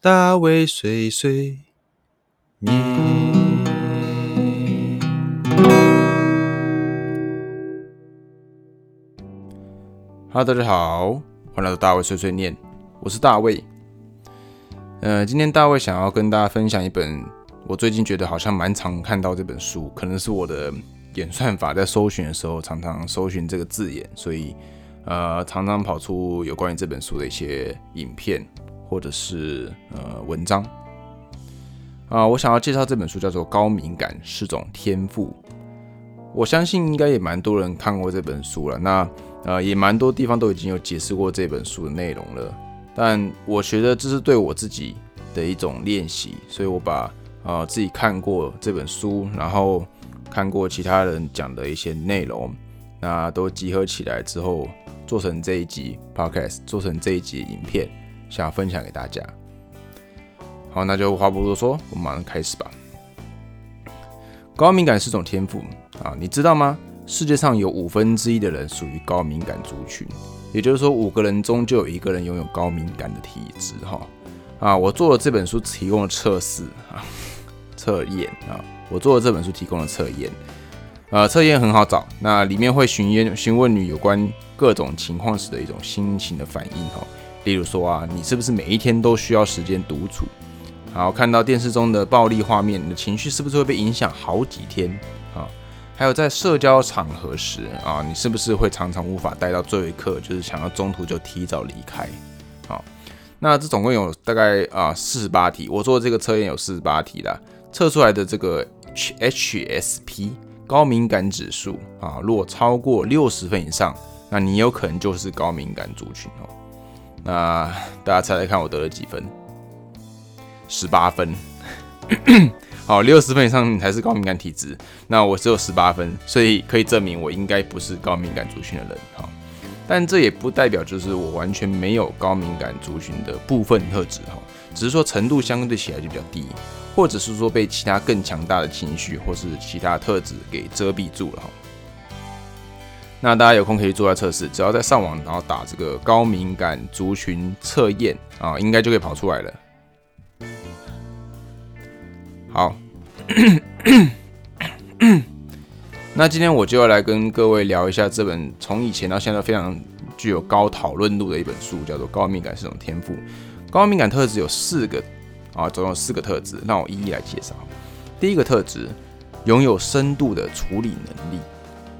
大卫碎碎念。Hello，大家好，欢迎来到大卫碎碎念，我是大卫。呃，今天大卫想要跟大家分享一本我最近觉得好像蛮常看到这本书，可能是我的演算法在搜寻的时候常常搜寻这个字眼，所以呃常常跑出有关于这本书的一些影片或者是呃文章。啊，我想要介绍这本书叫做《高敏感是种天赋》，我相信应该也蛮多人看过这本书了。那呃，也蛮多地方都已经有解释过这本书的内容了，但我觉得这是对我自己的一种练习，所以我把呃自己看过这本书，然后看过其他人讲的一些内容，那都集合起来之后，做成这一集 podcast，做成这一集影片，想要分享给大家。好，那就话不多说，我们马上开始吧。高敏感是种天赋啊，你知道吗？世界上有五分之一的人属于高敏感族群，也就是说，五个人中就有一个人拥有高敏感的体质。哈啊，我做了这本书提供的测试啊，测验啊，我做了这本书提供的测验，呃，测验很好找，那里面会询问询问你有关各种情况时的一种心情的反应。哈，例如说啊，你是不是每一天都需要时间独处？好，看到电视中的暴力画面，你的情绪是不是会被影响好几天？啊？还有在社交场合时啊，你是不是会常常无法待到最后一刻，就是想要中途就提早离开？好，那这总共有大概啊四十八题，我做的这个测验有四十八题啦，测出来的这个 HSP 高敏感指数啊，如果超过六十分以上，那你有可能就是高敏感族群哦。那大家猜猜看，我得了几分？十八分。好，六十分以上你才是高敏感体质，那我只有十八分，所以可以证明我应该不是高敏感族群的人。哈，但这也不代表就是我完全没有高敏感族群的部分特质。哈，只是说程度相对起来就比较低，或者是说被其他更强大的情绪或是其他特质给遮蔽住了。哈，那大家有空可以做下测试，只要在上网然后打这个高敏感族群测验啊，应该就可以跑出来了。好，那今天我就要来跟各位聊一下这本从以前到现在非常具有高讨论度的一本书，叫做《高敏感是种天赋》。高敏感特质有四个啊，总有四个特质，让我一一来介绍。第一个特质，拥有深度的处理能力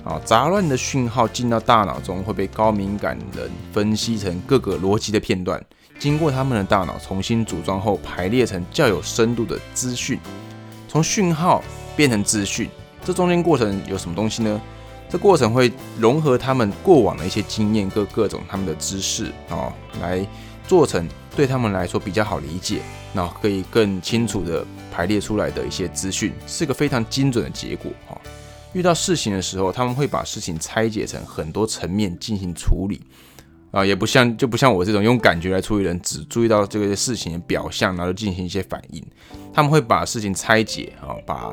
啊，杂乱的讯号进到大脑中会被高敏感人分析成各个逻辑的片段。经过他们的大脑重新组装后，排列成较有深度的资讯，从讯号变成资讯，这中间过程有什么东西呢？这过程会融合他们过往的一些经验，各各种他们的知识啊，来做成对他们来说比较好理解，那可以更清楚的排列出来的一些资讯，是个非常精准的结果哈。遇到事情的时候，他们会把事情拆解成很多层面进行处理。啊，也不像就不像我这种用感觉来处理人，只注意到这个事情的表象，然后进行一些反应。他们会把事情拆解啊，把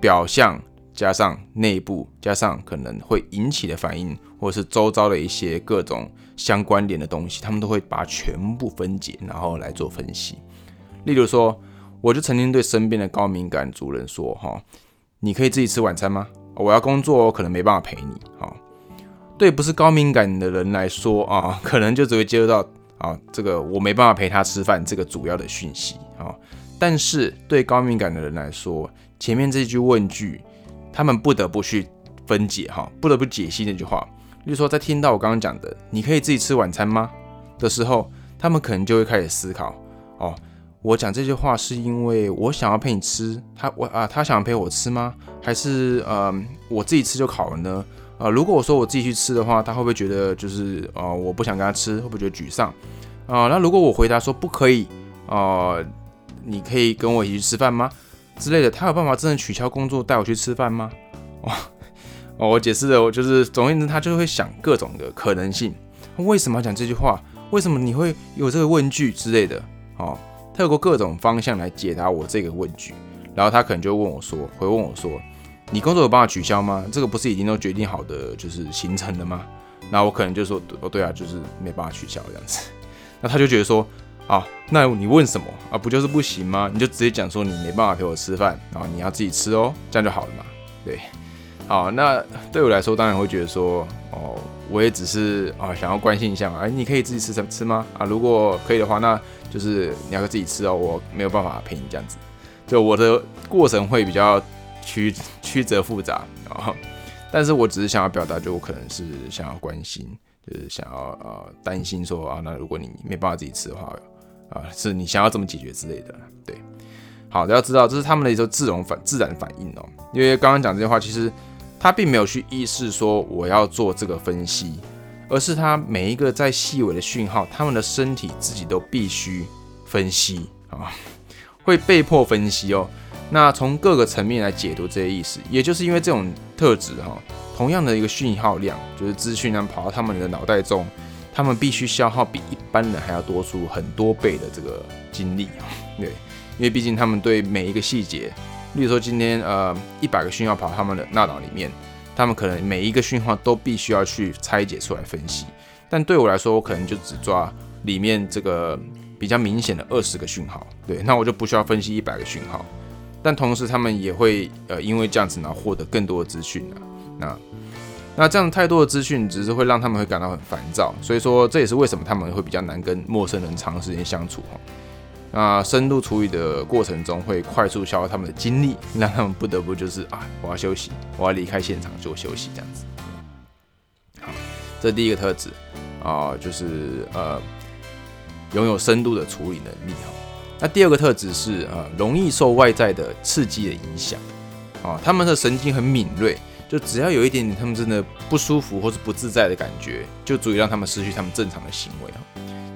表象加上内部，加上可能会引起的反应，或者是周遭的一些各种相关联的东西，他们都会把全部分解，然后来做分析。例如说，我就曾经对身边的高敏感族人说：“哈，你可以自己吃晚餐吗？我要工作，我可能没办法陪你。”哈。对不是高敏感的人来说啊，可能就只会接受到啊这个我没办法陪他吃饭这个主要的讯息啊。但是对高敏感的人来说，前面这句问句，他们不得不去分解哈，不得不解析那句话。例如说，在听到我刚刚讲的“你可以自己吃晚餐吗”的时候，他们可能就会开始思考哦，我讲这句话是因为我想要陪你吃，他我啊他想陪我吃吗？还是呃我自己吃就好了呢？啊，如果我说我自己去吃的话，他会不会觉得就是啊，我不想跟他吃，会不会觉得沮丧啊？那如果我回答说不可以啊，你可以跟我一起去吃饭吗？之类的，他有办法真的取消工作带我去吃饭吗？哦，哦，我解释的，我就是总而言之，他就会想各种的可能性。为什么要讲这句话？为什么你会有这个问句之类的？哦，透过各种方向来解答我这个问句，然后他可能就问我说，会问我说。你工作有办法取消吗？这个不是已经都决定好的就是行程了吗？那我可能就说哦对啊，就是没办法取消这样子。那他就觉得说啊，那你问什么啊？不就是不行吗？你就直接讲说你没办法陪我吃饭，然后你要自己吃哦，这样就好了嘛。对，好，那对我来说当然会觉得说，哦，我也只是啊想要关心一下嘛。哎，你可以自己吃什么吃吗？啊，如果可以的话，那就是你要自己吃哦，我没有办法陪你这样子。就我的过程会比较曲曲折复杂啊，但是我只是想要表达，就我可能是想要关心，就是想要呃担心说啊，那如果你没办法自己吃的话，啊是你想要怎么解决之类的，对，好，要知道这是他们的一种自容反自然反应哦，因为刚刚讲这些话，其实他并没有去意识说我要做这个分析，而是他每一个在细微的讯号，他们的身体自己都必须分析啊。会被迫分析哦，那从各个层面来解读这些意思，也就是因为这种特质哈，同样的一个讯号量，就是资讯量跑到他们的脑袋中，他们必须消耗比一般人还要多出很多倍的这个精力啊，对，因为毕竟他们对每一个细节，例如说今天呃一百个讯号跑他们的大脑里面，他们可能每一个讯号都必须要去拆解出来分析，但对我来说，我可能就只抓里面这个。比较明显的二十个讯号，对，那我就不需要分析一百个讯号，但同时他们也会呃因为这样子呢获得更多的资讯啊，那那这样太多的资讯只是会让他们会感到很烦躁，所以说这也是为什么他们会比较难跟陌生人长时间相处哈。那深度处理的过程中会快速消耗他们的精力，让他们不得不就是啊我要休息，我要离开现场做休息这样子。好，这第一个特质啊就是呃。拥有深度的处理能力哈，那第二个特质是呃容易受外在的刺激的影响啊，他们的神经很敏锐，就只要有一点点他们真的不舒服或是不自在的感觉，就足以让他们失去他们正常的行为啊。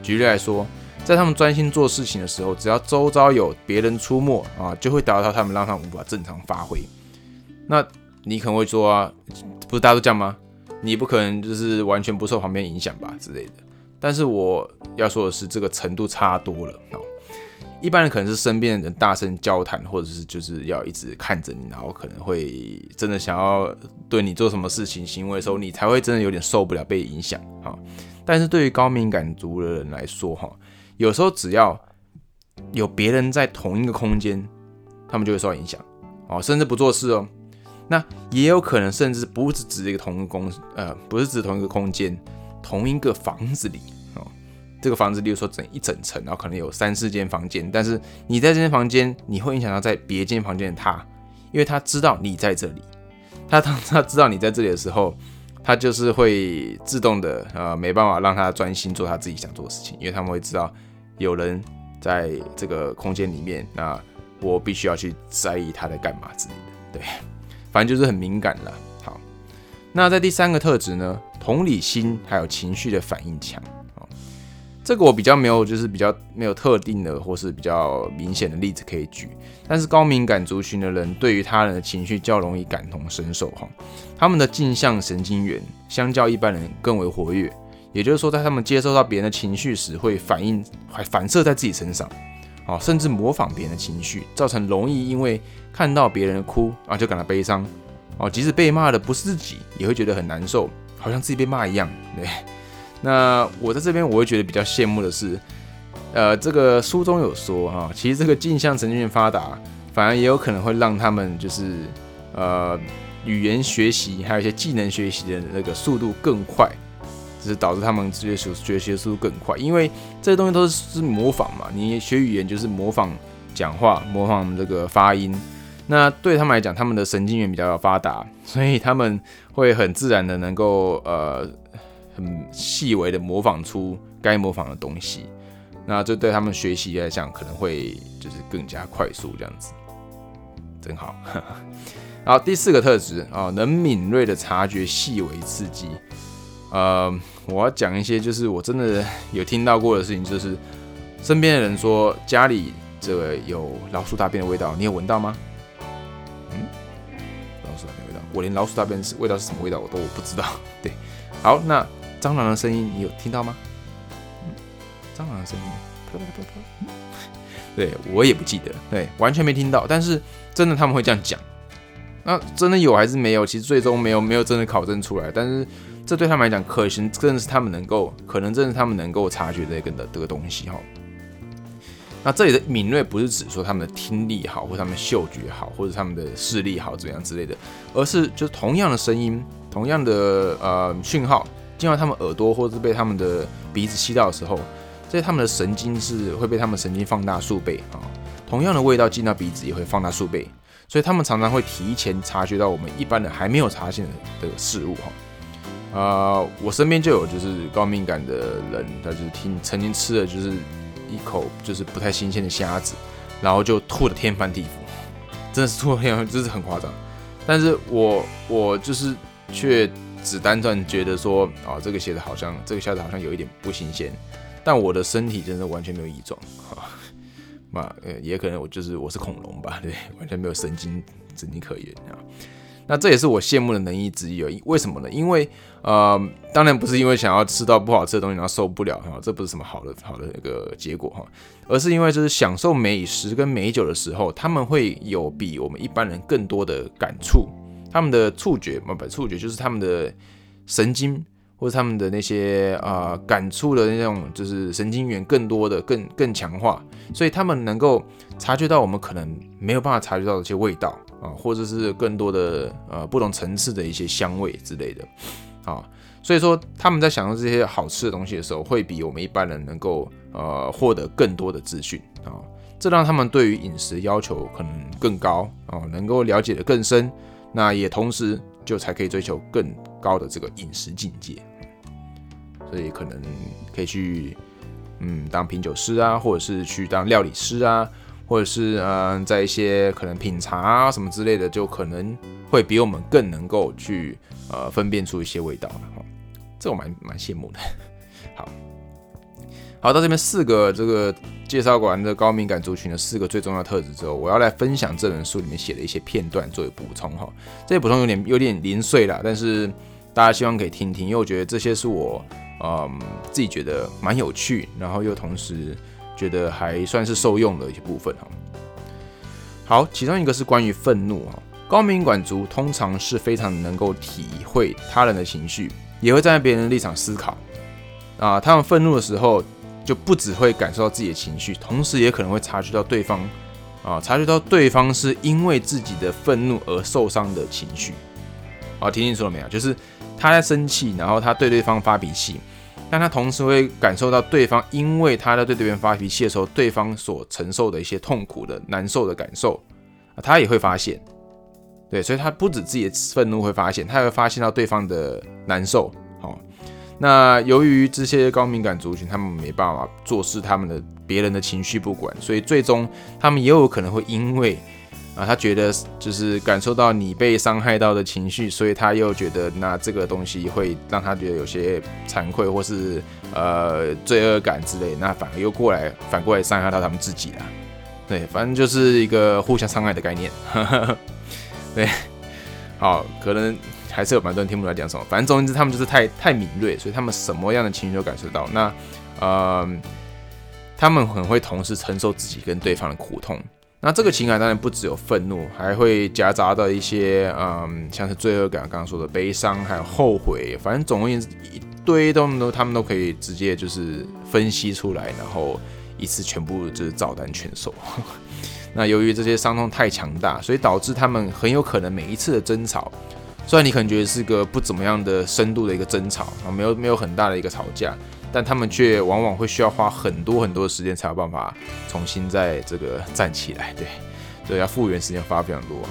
举例来说，在他们专心做事情的时候，只要周遭有别人出没啊，就会打扰到他们，让他们无法正常发挥。那你可能会说啊，不是大家都这样吗？你不可能就是完全不受旁边影响吧之类的。但是我要说的是，这个程度差多了。一般人可能是身边的人大声交谈，或者是就是要一直看着你，然后可能会真的想要对你做什么事情行为的时候，你才会真的有点受不了被影响哈。但是对于高敏感族的人来说哈，有时候只要有别人在同一个空间，他们就会受到影响哦，甚至不做事哦。那也有可能甚至不是指一个同一个公呃，不是指同一个空间，同一个房子里哦。这个房子，例如说整一整层，然后可能有三四间房间，但是你在这间房间，你会影响到在别间房间的他，因为他知道你在这里，他当他知道你在这里的时候，他就是会自动的呃没办法让他专心做他自己想做的事情，因为他们会知道有人在这个空间里面，那我必须要去在意他在干嘛之类的，对，反正就是很敏感了。好，那在第三个特质呢，同理心还有情绪的反应强。这个我比较没有，就是比较没有特定的或是比较明显的例子可以举。但是高敏感族群的人对于他人的情绪较容易感同身受哈，他们的镜像神经元相较一般人更为活跃，也就是说，在他们接受到别人的情绪时，会反应还反射在自己身上，哦，甚至模仿别人的情绪，造成容易因为看到别人哭啊就感到悲伤，哦，即使被骂的不是自己，也会觉得很难受，好像自己被骂一样，对。那我在这边，我会觉得比较羡慕的是，呃，这个书中有说啊，其实这个镜像神经元发达，反而也有可能会让他们就是呃语言学习，还有一些技能学习的那个速度更快，就是导致他们学习学习的速度更快，因为这些东西都是模仿嘛，你学语言就是模仿讲话，模仿这个发音，那对他们来讲，他们的神经元比较发达，所以他们会很自然的能够呃。很细微的模仿出该模仿的东西，那这对他们学习来讲可能会就是更加快速，这样子，真好。好，第四个特质啊，能敏锐的察觉细微刺激。呃，我要讲一些就是我真的有听到过的事情，就是身边的人说家里这个有老鼠大便的味道，你有闻到吗？嗯，老鼠大便味道，我连老鼠大便是味道是什么味道我都不知道。对，好，那。蟑螂的声音你有听到吗？蟑螂的声音，啪啪啪啪。对我也不记得，对，完全没听到。但是真的他们会这样讲，那真的有还是没有？其实最终没有没有真的考证出来。但是这对他们来讲，可行真的是他们能够，可能真的是他们能够察觉这个的这个东西哈。那这里的敏锐不是指说他们的听力好，或他们嗅觉好，或者他们的视力好怎样之类的，而是就是同样的声音，同样的呃讯号进到他们耳朵，或是被他们的鼻子吸到的时候，这些他们的神经是会被他们神经放大数倍啊。同样的味道进到鼻子也会放大数倍，所以他们常常会提前察觉到我们一般人还没有察现的事物哈。呃，我身边就有就是高敏感的人，他就是听曾经吃了就是一口就是不太新鲜的虾子，然后就吐的天翻地覆，真的是吐的天翻，就是很夸张。但是我我就是却只单纯觉得说，啊，这个虾子好像这个虾子好像有一点不新鲜，但我的身体真的完全没有异状，哈，那呃也可能我就是我是恐龙吧，对，完全没有神经神经可言啊。那这也是我羡慕的能力之一哦。为什么呢？因为呃，当然不是因为想要吃到不好吃的东西然后受不了哈，这不是什么好的好的一个结果哈，而是因为就是享受美食跟美酒的时候，他们会有比我们一般人更多的感触，他们的触觉不不触觉就是他们的神经或者他们的那些啊感触的那种就是神经元更多的更更强化，所以他们能够察觉到我们可能没有办法察觉到的一些味道啊，或者是更多的呃不同层次的一些香味之类的。啊，所以说他们在享受这些好吃的东西的时候，会比我们一般人能够呃获得更多的资讯啊，这让他们对于饮食要求可能更高啊，能够了解的更深，那也同时就才可以追求更高的这个饮食境界，所以可能可以去嗯当品酒师啊，或者是去当料理师啊，或者是嗯在一些可能品茶啊什么之类的，就可能会比我们更能够去。呃，分辨出一些味道了，这我蛮蛮羡慕的。好，好，到这边四个这个介绍完的高敏感族群的四个最重要特质之后，我要来分享这本书里面写的一些片段作为补充哈。这些补充有点有点零碎了，但是大家希望可以听听，因为我觉得这些是我嗯自己觉得蛮有趣，然后又同时觉得还算是受用的一些部分哈。好，其中一个是关于愤怒哈。高敏感族通常是非常能够体会他人的情绪，也会站在别人的立场思考。啊，他们愤怒的时候，就不只会感受到自己的情绪，同时也可能会察觉到对方，啊，察觉到对方是因为自己的愤怒而受伤的情绪。啊，听清楚了没有？就是他在生气，然后他对对方发脾气，但他同时会感受到对方因为他在对对方发脾气的时候，对方所承受的一些痛苦的难受的感受，啊，他也会发现。对，所以他不止自己的愤怒会发现，他会发现到对方的难受。那由于这些高敏感族群，他们没办法做事，他们的别人的情绪不管，所以最终他们也有可能会因为啊，他觉得就是感受到你被伤害到的情绪，所以他又觉得那这个东西会让他觉得有些惭愧或是呃罪恶感之类，那反而又过来反过来伤害到他们自己了。对，反正就是一个互相伤害的概念。对，好，可能还是有蛮多人听不出来讲什么。反正总之，他们就是太太敏锐，所以他们什么样的情绪都感受到。那，呃，他们很会同时承受自己跟对方的苦痛。那这个情感当然不只有愤怒，还会夹杂到一些，嗯，像是罪恶感，刚刚说的悲伤，还有后悔。反正总而言之，一堆东西都他们都可以直接就是分析出来，然后一次全部就是照单全收。那由于这些伤痛太强大，所以导致他们很有可能每一次的争吵，虽然你可能觉得是个不怎么样的深度的一个争吵啊，没有没有很大的一个吵架，但他们却往往会需要花很多很多的时间才有办法重新在这个站起来，对，所以要复原时间花非常多哈。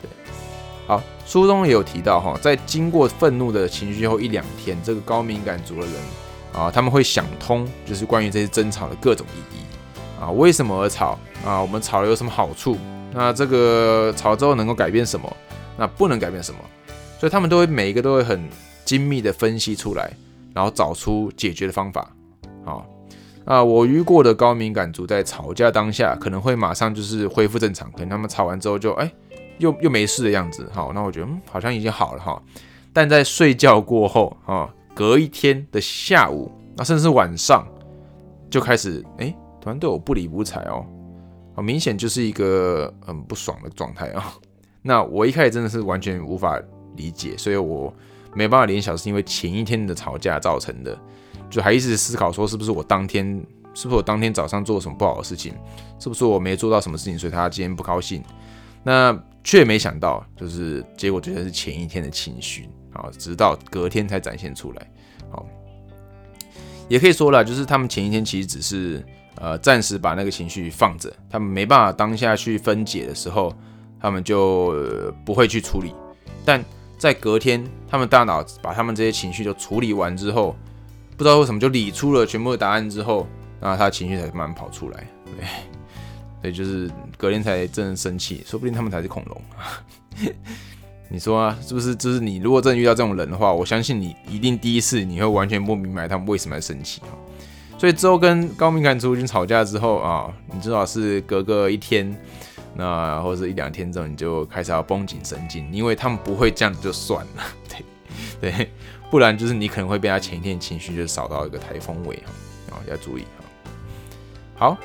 对，好，书中也有提到哈，在经过愤怒的情绪后一两天，这个高敏感族的人啊，他们会想通，就是关于这些争吵的各种意义。啊，为什么而吵啊？我们吵了有什么好处？那这个吵之后能够改变什么？那不能改变什么？所以他们都会每一个都会很精密的分析出来，然后找出解决的方法。好，啊，我遇过的高敏感族在吵架当下可能会马上就是恢复正常，可能他们吵完之后就哎又又没事的样子。好，那我觉得嗯好像已经好了哈。但在睡觉过后啊，隔一天的下午，那甚至是晚上就开始哎。突然对我不理不睬哦，好明显就是一个很不爽的状态啊。那我一开始真的是完全无法理解，所以我没办法联想是因为前一天的吵架造成的，就还一直思考说是不是我当天是不是我当天早上做了什么不好的事情？是不是我没做到什么事情，所以他今天不高兴？那却没想到，就是结果觉得是前一天的情绪啊，直到隔天才展现出来。好，也可以说了，就是他们前一天其实只是呃暂时把那个情绪放着，他们没办法当下去分解的时候，他们就不会去处理。但在隔天，他们大脑把他们这些情绪都处理完之后，不知道为什么就理出了全部的答案之后，那他情绪才慢慢跑出来。对，所以就是隔天才真的生气，说不定他们才是恐龙。你说啊，是不是？就是你如果真的遇到这种人的话，我相信你一定第一次你会完全不明白他们为什么要生气啊。所以之后跟高敏感族群吵架之后啊，你至少是隔个一天，那或者是一两天之后，你就开始要绷紧神经，因为他们不会这样就算了，对对，不然就是你可能会被他前一天情绪就扫到一个台风尾哈，啊要注意哈。好。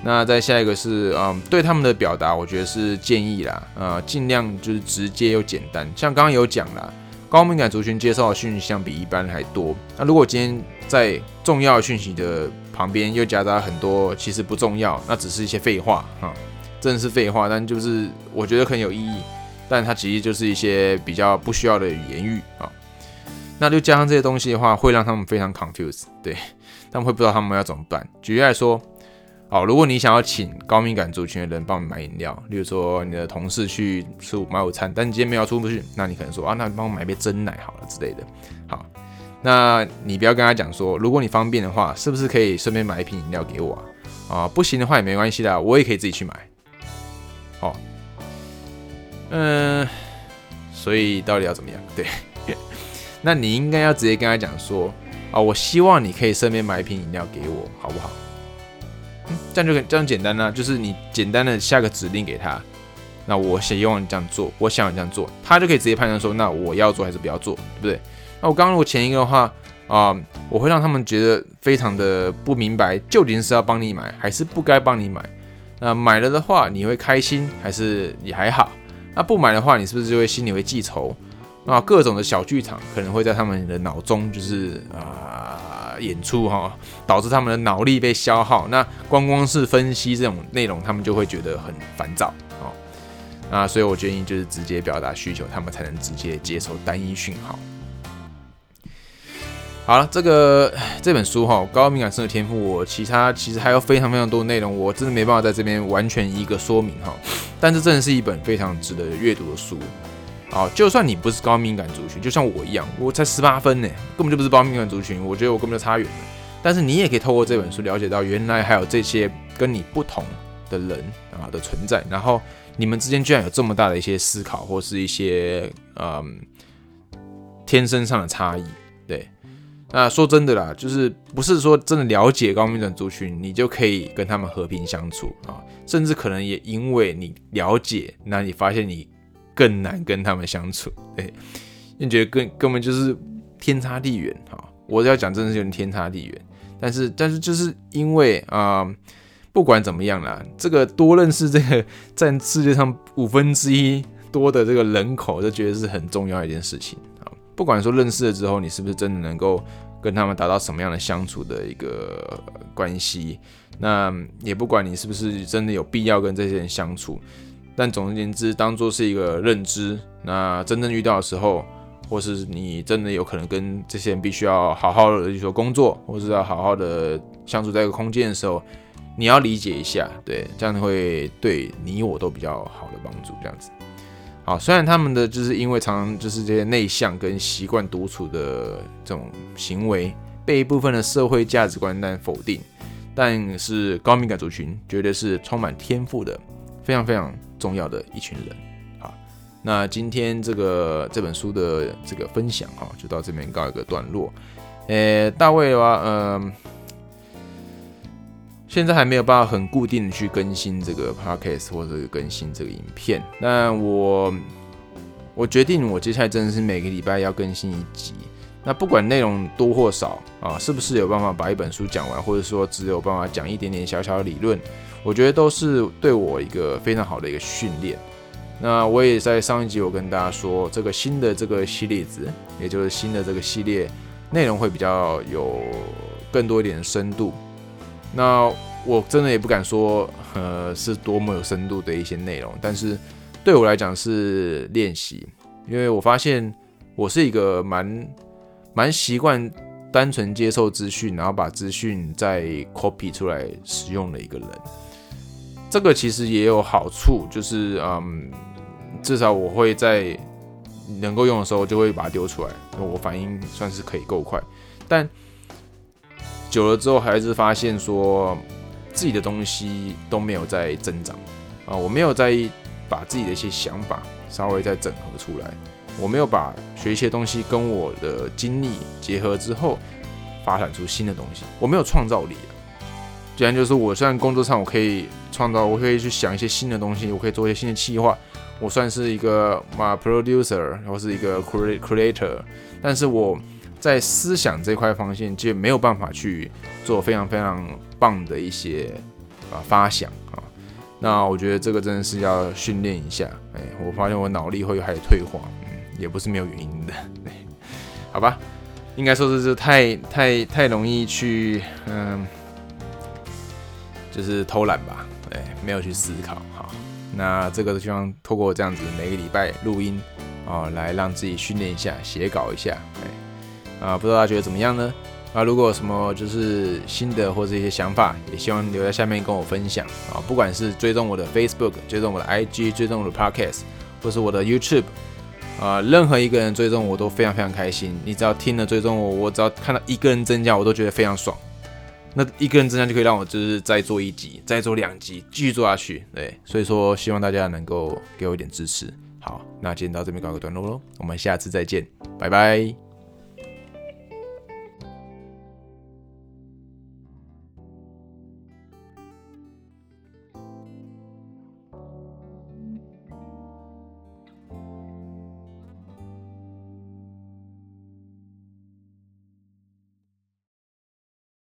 那再下一个是，嗯，对他们的表达，我觉得是建议啦，呃，尽量就是直接又简单。像刚刚有讲啦，高敏感族群接受的讯息相比一般还多。那如果今天在重要讯息的旁边又夹杂很多其实不重要，那只是一些废话啊，真是废话，但就是我觉得很有意义，但它其实就是一些比较不需要的语言语啊。那就加上这些东西的话，会让他们非常 confused，对，他们会不知道他们要怎么办。举例来说。好，如果你想要请高敏感族群的人帮你买饮料，例如说你的同事去吃买午餐，但你今天没有出不去，那你可能说啊，那你帮我买杯真奶好了之类的。好，那你不要跟他讲说，如果你方便的话，是不是可以顺便买一瓶饮料给我啊？啊，不行的话也没关系的，我也可以自己去买。好，嗯，所以到底要怎么样？对，那你应该要直接跟他讲说，啊，我希望你可以顺便买一瓶饮料给我，好不好？这样就这样简单呢，就是你简单的下个指令给他，那我希望你这样做，我想你这样做，他就可以直接判断说，那我要做还是不要做，对不对？那我刚刚如果前一个的话啊，我会让他们觉得非常的不明白，究竟是要帮你买还是不该帮你买？那买了的话，你会开心还是也还好？那不买的话，你是不是就会心里会记仇？那各种的小剧场可能会在他们的脑中就是啊。演出哈，导致他们的脑力被消耗。那光光是分析这种内容，他们就会觉得很烦躁哦。那所以我建议就是直接表达需求，他们才能直接接受单一讯号。好了，这个这本书哈，高敏感生的天赋，我其他其实还有非常非常多内容，我真的没办法在这边完全一个说明哈。但这真的是一本非常值得阅读的书。好，就算你不是高敏感族群，就像我一样，我才十八分呢，根本就不是高敏感族群，我觉得我根本就差远了。但是你也可以透过这本书了解到，原来还有这些跟你不同的人啊的存在，然后你们之间居然有这么大的一些思考或是一些嗯天生上的差异。对，那说真的啦，就是不是说真的了解高敏感族群，你就可以跟他们和平相处啊，甚至可能也因为你了解，那你发现你。更难跟他们相处，对，你觉得根根本就是天差地远哈。我要讲真的是有点天差地远，但是但是就是因为啊，不管怎么样啦，这个多认识这个占世界上五分之一多的这个人口，就觉得是很重要一件事情。不管说认识了之后，你是不是真的能够跟他们达到什么样的相处的一个关系，那也不管你是不是真的有必要跟这些人相处。但总而言之，当做是一个认知。那真正遇到的时候，或是你真的有可能跟这些人必须要好好的，说工作，或是要好好的相处在一个空间的时候，你要理解一下，对，这样会对你我都比较好的帮助。这样子，好，虽然他们的就是因为常常就是这些内向跟习惯独处的这种行为，被一部分的社会价值观但否定，但是高敏感族群绝对是充满天赋的，非常非常。重要的一群人，好，那今天这个这本书的这个分享哈，就到这边告一个段落。呃，大卫的话，嗯，现在还没有办法很固定的去更新这个 podcast 或者更新这个影片。那我我决定，我接下来真的是每个礼拜要更新一集。那不管内容多或少啊，是不是有办法把一本书讲完，或者说只有办法讲一点点小小的理论？我觉得都是对我一个非常好的一个训练。那我也在上一集我跟大家说，这个新的这个系列子，也就是新的这个系列内容会比较有更多一点深度。那我真的也不敢说，呃，是多么有深度的一些内容，但是对我来讲是练习，因为我发现我是一个蛮蛮习惯单纯接受资讯，然后把资讯再 copy 出来使用的一个人。这个其实也有好处，就是嗯，至少我会在能够用的时候就会把它丢出来，我反应算是可以够快，但久了之后还是发现说。自己的东西都没有在增长啊，我没有在把自己的一些想法稍微再整合出来，我没有把学一些东西跟我的经历结合之后，发展出新的东西，我没有创造力啊。既然就是我虽然工作上我可以创造，我可以去想一些新的东西，我可以做一些新的企划，我算是一个嘛 producer，然后是一个 creator，但是我。在思想这块方向，就没有办法去做非常非常棒的一些啊发想啊。那我觉得这个真的是要训练一下。哎，我发现我脑力会开始退化，嗯，也不是没有原因的。好吧，应该说是是太太太容易去嗯，就是偷懒吧。哎，没有去思考。好，那这个希望透过这样子每个礼拜录音啊，来让自己训练一下，写稿一下。哎。啊，不知道大家觉得怎么样呢？啊，如果有什么就是新的或者一些想法，也希望留在下面跟我分享啊。不管是追踪我的 Facebook，追踪我的 IG，追踪我的 Podcast，或是我的 YouTube，啊，任何一个人追踪我都非常非常开心。你只要听了追踪我，我只要看到一个人增加，我都觉得非常爽。那一个人增加就可以让我就是再做一集，再做两集，继续做下去。对，所以说希望大家能够给我一点支持。好，那今天到这边告个段落喽，我们下次再见，拜拜。